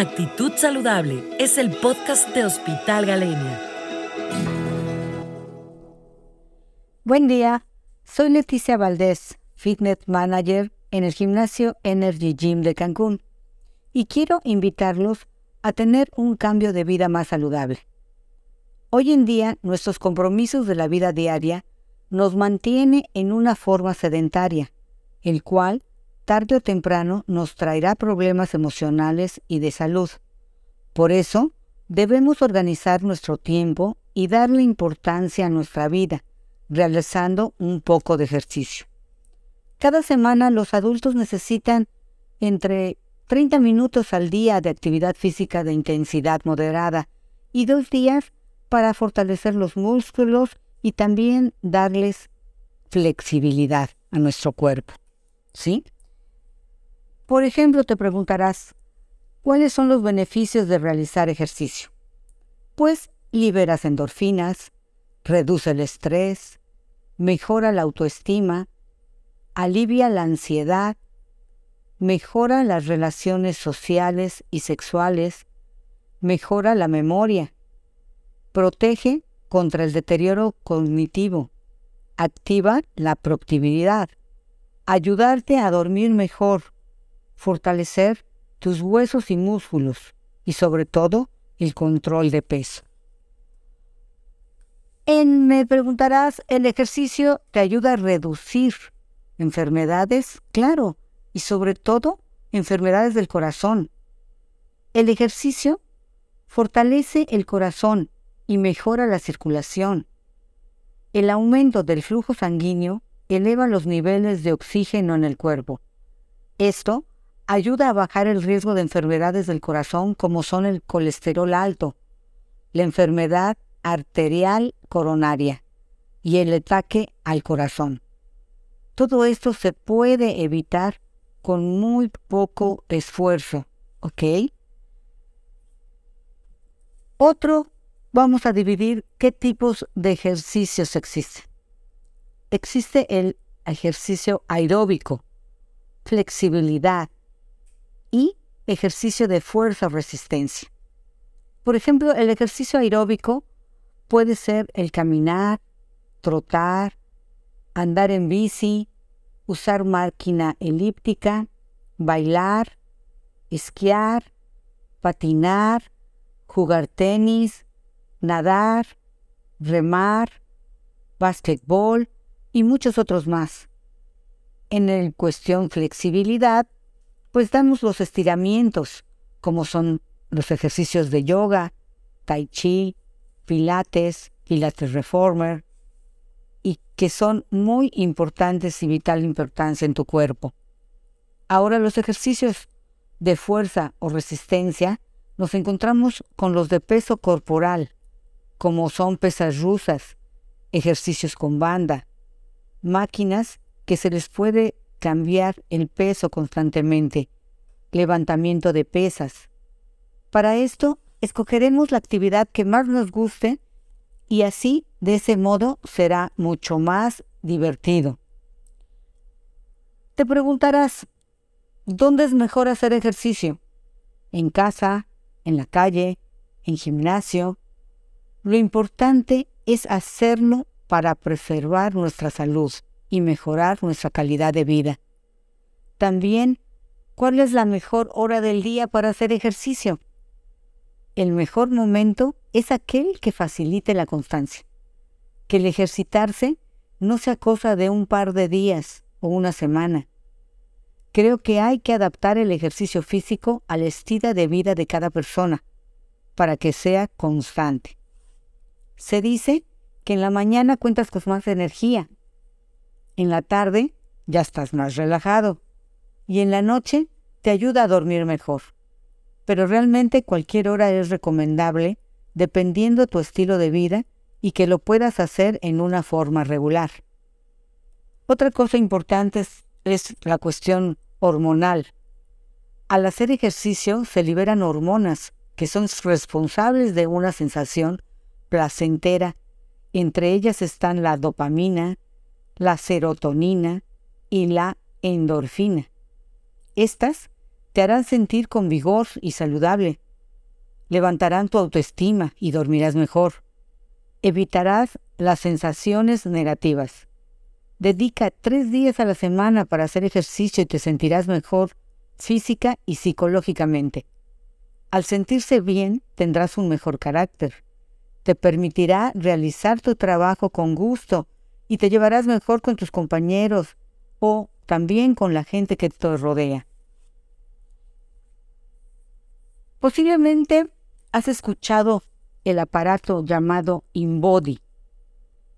Actitud Saludable es el podcast de Hospital Galenia. Buen día, soy Leticia Valdés, Fitness Manager en el gimnasio Energy Gym de Cancún y quiero invitarlos a tener un cambio de vida más saludable. Hoy en día nuestros compromisos de la vida diaria nos mantiene en una forma sedentaria, el cual tarde o temprano nos traerá problemas emocionales y de salud. Por eso, debemos organizar nuestro tiempo y darle importancia a nuestra vida, realizando un poco de ejercicio. Cada semana los adultos necesitan entre 30 minutos al día de actividad física de intensidad moderada y dos días para fortalecer los músculos y también darles flexibilidad a nuestro cuerpo. ¿Sí? Por ejemplo, te preguntarás, ¿cuáles son los beneficios de realizar ejercicio? Pues liberas endorfinas, reduce el estrés, mejora la autoestima, alivia la ansiedad, mejora las relaciones sociales y sexuales, mejora la memoria, protege contra el deterioro cognitivo, activa la productividad, ayudarte a dormir mejor, fortalecer tus huesos y músculos y sobre todo el control de peso. En, me preguntarás, ¿el ejercicio te ayuda a reducir enfermedades? Claro, y sobre todo enfermedades del corazón. El ejercicio fortalece el corazón y mejora la circulación. El aumento del flujo sanguíneo eleva los niveles de oxígeno en el cuerpo. Esto ayuda a bajar el riesgo de enfermedades del corazón como son el colesterol alto, la enfermedad arterial coronaria y el ataque al corazón. Todo esto se puede evitar con muy poco esfuerzo, ¿ok? Otro, vamos a dividir qué tipos de ejercicios existen. Existe el ejercicio aeróbico, flexibilidad, y ejercicio de fuerza o resistencia. Por ejemplo, el ejercicio aeróbico puede ser el caminar, trotar, andar en bici, usar máquina elíptica, bailar, esquiar, patinar, jugar tenis, nadar, remar, básquetbol y muchos otros más. En el cuestión flexibilidad, pues damos los estiramientos, como son los ejercicios de yoga, tai chi, pilates, pilates reformer, y que son muy importantes y vital importancia en tu cuerpo. Ahora los ejercicios de fuerza o resistencia nos encontramos con los de peso corporal, como son pesas rusas, ejercicios con banda, máquinas que se les puede cambiar el peso constantemente, levantamiento de pesas. Para esto, escogeremos la actividad que más nos guste y así, de ese modo, será mucho más divertido. Te preguntarás, ¿dónde es mejor hacer ejercicio? ¿En casa? ¿En la calle? ¿En gimnasio? Lo importante es hacerlo para preservar nuestra salud y mejorar nuestra calidad de vida. También, ¿cuál es la mejor hora del día para hacer ejercicio? El mejor momento es aquel que facilite la constancia. Que el ejercitarse no sea cosa de un par de días o una semana. Creo que hay que adaptar el ejercicio físico al estilo de vida de cada persona para que sea constante. Se dice que en la mañana cuentas con más energía en la tarde ya estás más relajado y en la noche te ayuda a dormir mejor. Pero realmente cualquier hora es recomendable dependiendo tu estilo de vida y que lo puedas hacer en una forma regular. Otra cosa importante es, es la cuestión hormonal. Al hacer ejercicio se liberan hormonas que son responsables de una sensación placentera. Entre ellas están la dopamina, la serotonina y la endorfina. Estas te harán sentir con vigor y saludable. Levantarán tu autoestima y dormirás mejor. Evitarás las sensaciones negativas. Dedica tres días a la semana para hacer ejercicio y te sentirás mejor física y psicológicamente. Al sentirse bien, tendrás un mejor carácter. Te permitirá realizar tu trabajo con gusto y te llevarás mejor con tus compañeros o también con la gente que te rodea. Posiblemente has escuchado el aparato llamado InBody.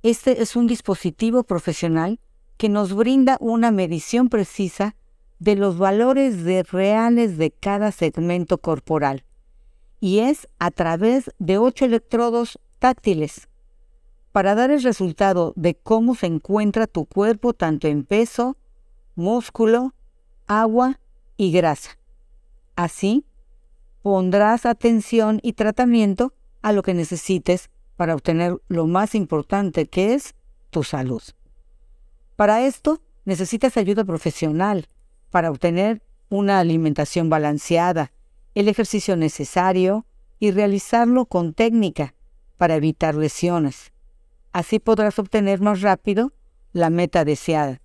Este es un dispositivo profesional que nos brinda una medición precisa de los valores de reales de cada segmento corporal y es a través de ocho electrodos táctiles para dar el resultado de cómo se encuentra tu cuerpo tanto en peso, músculo, agua y grasa. Así, pondrás atención y tratamiento a lo que necesites para obtener lo más importante que es tu salud. Para esto necesitas ayuda profesional para obtener una alimentación balanceada, el ejercicio necesario y realizarlo con técnica para evitar lesiones. Así podrás obtener más rápido la meta deseada.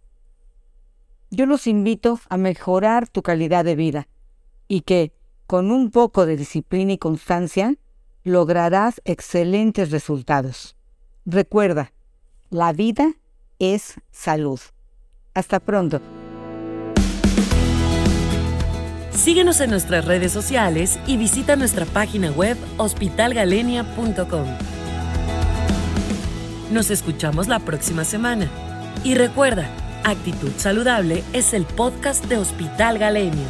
Yo los invito a mejorar tu calidad de vida y que, con un poco de disciplina y constancia, lograrás excelentes resultados. Recuerda, la vida es salud. Hasta pronto. Síguenos en nuestras redes sociales y visita nuestra página web hospitalgalenia.com. Nos escuchamos la próxima semana. Y recuerda, Actitud Saludable es el podcast de Hospital Galenia.